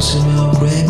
songs in my brain